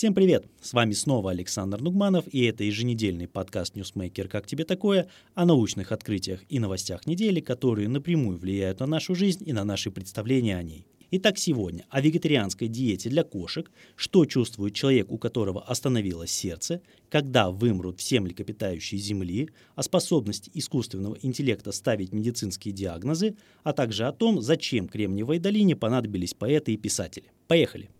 Всем привет! С вами снова Александр Нугманов, и это еженедельный подкаст «Ньюсмейкер. Как тебе такое?» о научных открытиях и новостях недели, которые напрямую влияют на нашу жизнь и на наши представления о ней. Итак, сегодня о вегетарианской диете для кошек, что чувствует человек, у которого остановилось сердце, когда вымрут все млекопитающие Земли, о способности искусственного интеллекта ставить медицинские диагнозы, а также о том, зачем Кремниевой долине понадобились поэты и писатели. Поехали!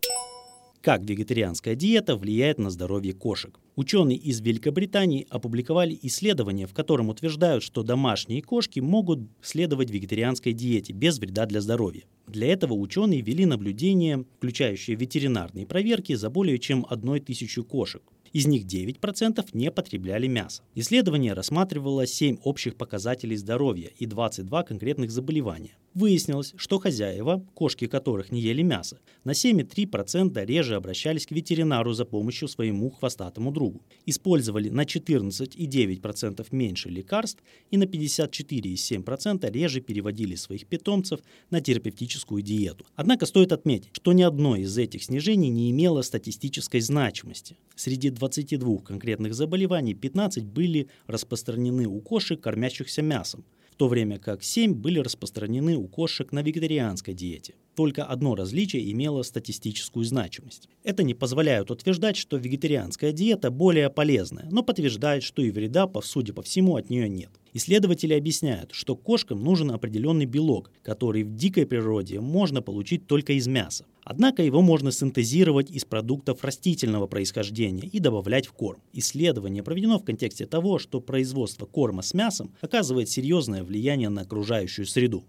Как вегетарианская диета влияет на здоровье кошек. Ученые из Великобритании опубликовали исследование, в котором утверждают, что домашние кошки могут следовать вегетарианской диете без вреда для здоровья. Для этого ученые вели наблюдения, включающие ветеринарные проверки за более чем одной тысячу кошек. Из них 9% не потребляли мясо. Исследование рассматривало 7 общих показателей здоровья и 22 конкретных заболевания. Выяснилось, что хозяева, кошки которых не ели мясо, на 7,3% реже обращались к ветеринару за помощью своему хвостатому другу, использовали на 14,9% меньше лекарств и на 54,7% реже переводили своих питомцев на терапевтическую диету. Однако стоит отметить, что ни одно из этих снижений не имело статистической значимости. Среди 22 конкретных заболеваний 15 были распространены у кошек, кормящихся мясом, то время как 7 были распространены у кошек на вегетарианской диете. Только одно различие имело статистическую значимость. Это не позволяет утверждать, что вегетарианская диета более полезная, но подтверждает, что и вреда, судя по всему, от нее нет. Исследователи объясняют, что кошкам нужен определенный белок, который в дикой природе можно получить только из мяса. Однако его можно синтезировать из продуктов растительного происхождения и добавлять в корм. Исследование проведено в контексте того, что производство корма с мясом оказывает серьезное влияние на окружающую среду.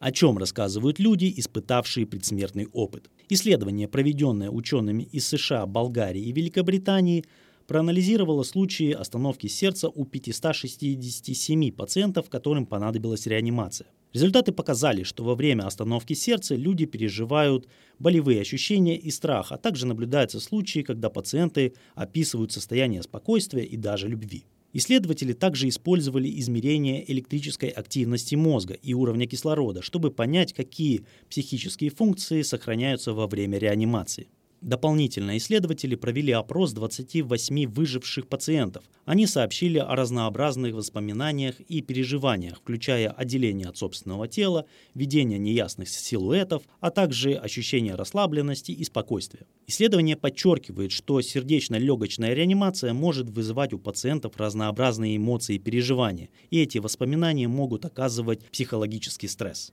О чем рассказывают люди, испытавшие предсмертный опыт. Исследование, проведенное учеными из США, Болгарии и Великобритании, проанализировала случаи остановки сердца у 567 пациентов, которым понадобилась реанимация. Результаты показали, что во время остановки сердца люди переживают болевые ощущения и страх, а также наблюдаются случаи, когда пациенты описывают состояние спокойствия и даже любви. Исследователи также использовали измерение электрической активности мозга и уровня кислорода, чтобы понять, какие психические функции сохраняются во время реанимации. Дополнительно исследователи провели опрос 28 выживших пациентов. Они сообщили о разнообразных воспоминаниях и переживаниях, включая отделение от собственного тела, видение неясных силуэтов, а также ощущение расслабленности и спокойствия. Исследование подчеркивает, что сердечно-легочная реанимация может вызывать у пациентов разнообразные эмоции и переживания, и эти воспоминания могут оказывать психологический стресс.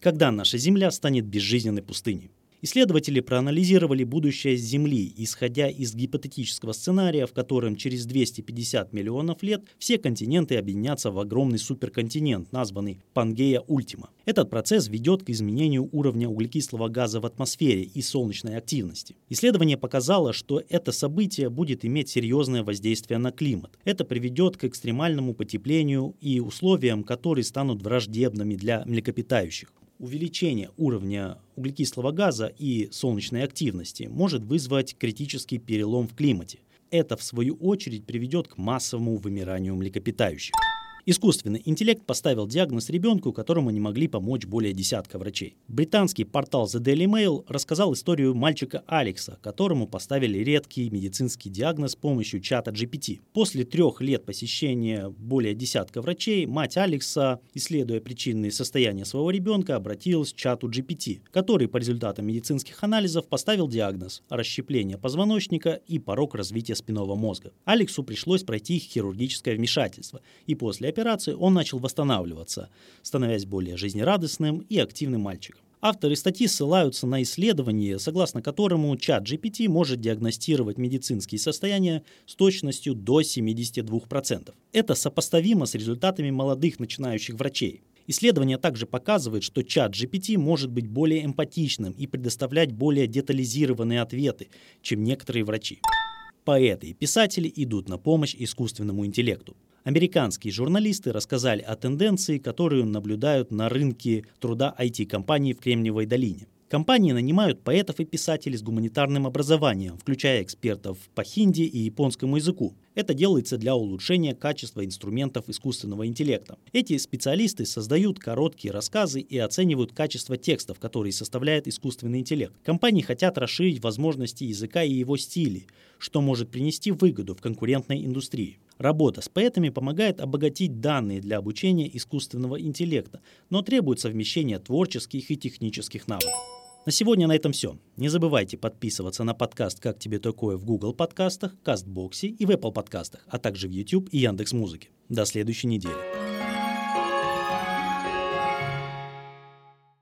Когда наша Земля станет безжизненной пустыней? Исследователи проанализировали будущее Земли, исходя из гипотетического сценария, в котором через 250 миллионов лет все континенты объединятся в огромный суперконтинент, названный Пангея Ультима. Этот процесс ведет к изменению уровня углекислого газа в атмосфере и солнечной активности. Исследование показало, что это событие будет иметь серьезное воздействие на климат. Это приведет к экстремальному потеплению и условиям, которые станут враждебными для млекопитающих увеличение уровня углекислого газа и солнечной активности может вызвать критический перелом в климате. Это, в свою очередь, приведет к массовому вымиранию млекопитающих. Искусственный интеллект поставил диагноз ребенку, которому не могли помочь более десятка врачей. Британский портал The Daily Mail рассказал историю мальчика Алекса, которому поставили редкий медицинский диагноз с помощью чата GPT. После трех лет посещения более десятка врачей, мать Алекса, исследуя причинные состояния своего ребенка, обратилась к чату GPT, который по результатам медицинских анализов поставил диагноз – расщепление позвоночника и порог развития спинного мозга. Алексу пришлось пройти хирургическое вмешательство, и после операции он начал восстанавливаться, становясь более жизнерадостным и активным мальчиком. Авторы статьи ссылаются на исследование, согласно которому чат GPT может диагностировать медицинские состояния с точностью до 72%. Это сопоставимо с результатами молодых начинающих врачей. Исследование также показывает, что чат GPT может быть более эмпатичным и предоставлять более детализированные ответы, чем некоторые врачи. Поэты и писатели идут на помощь искусственному интеллекту. Американские журналисты рассказали о тенденции, которую наблюдают на рынке труда IT-компаний в Кремниевой долине. Компании нанимают поэтов и писателей с гуманитарным образованием, включая экспертов по хинди и японскому языку. Это делается для улучшения качества инструментов искусственного интеллекта. Эти специалисты создают короткие рассказы и оценивают качество текстов, которые составляет искусственный интеллект. Компании хотят расширить возможности языка и его стили, что может принести выгоду в конкурентной индустрии. Работа с поэтами помогает обогатить данные для обучения искусственного интеллекта, но требует совмещения творческих и технических навыков. На сегодня на этом все. Не забывайте подписываться на подкаст «Как тебе такое» в Google подкастах, Кастбоксе и в Apple подкастах, а также в YouTube и Яндекс Музыке. До следующей недели.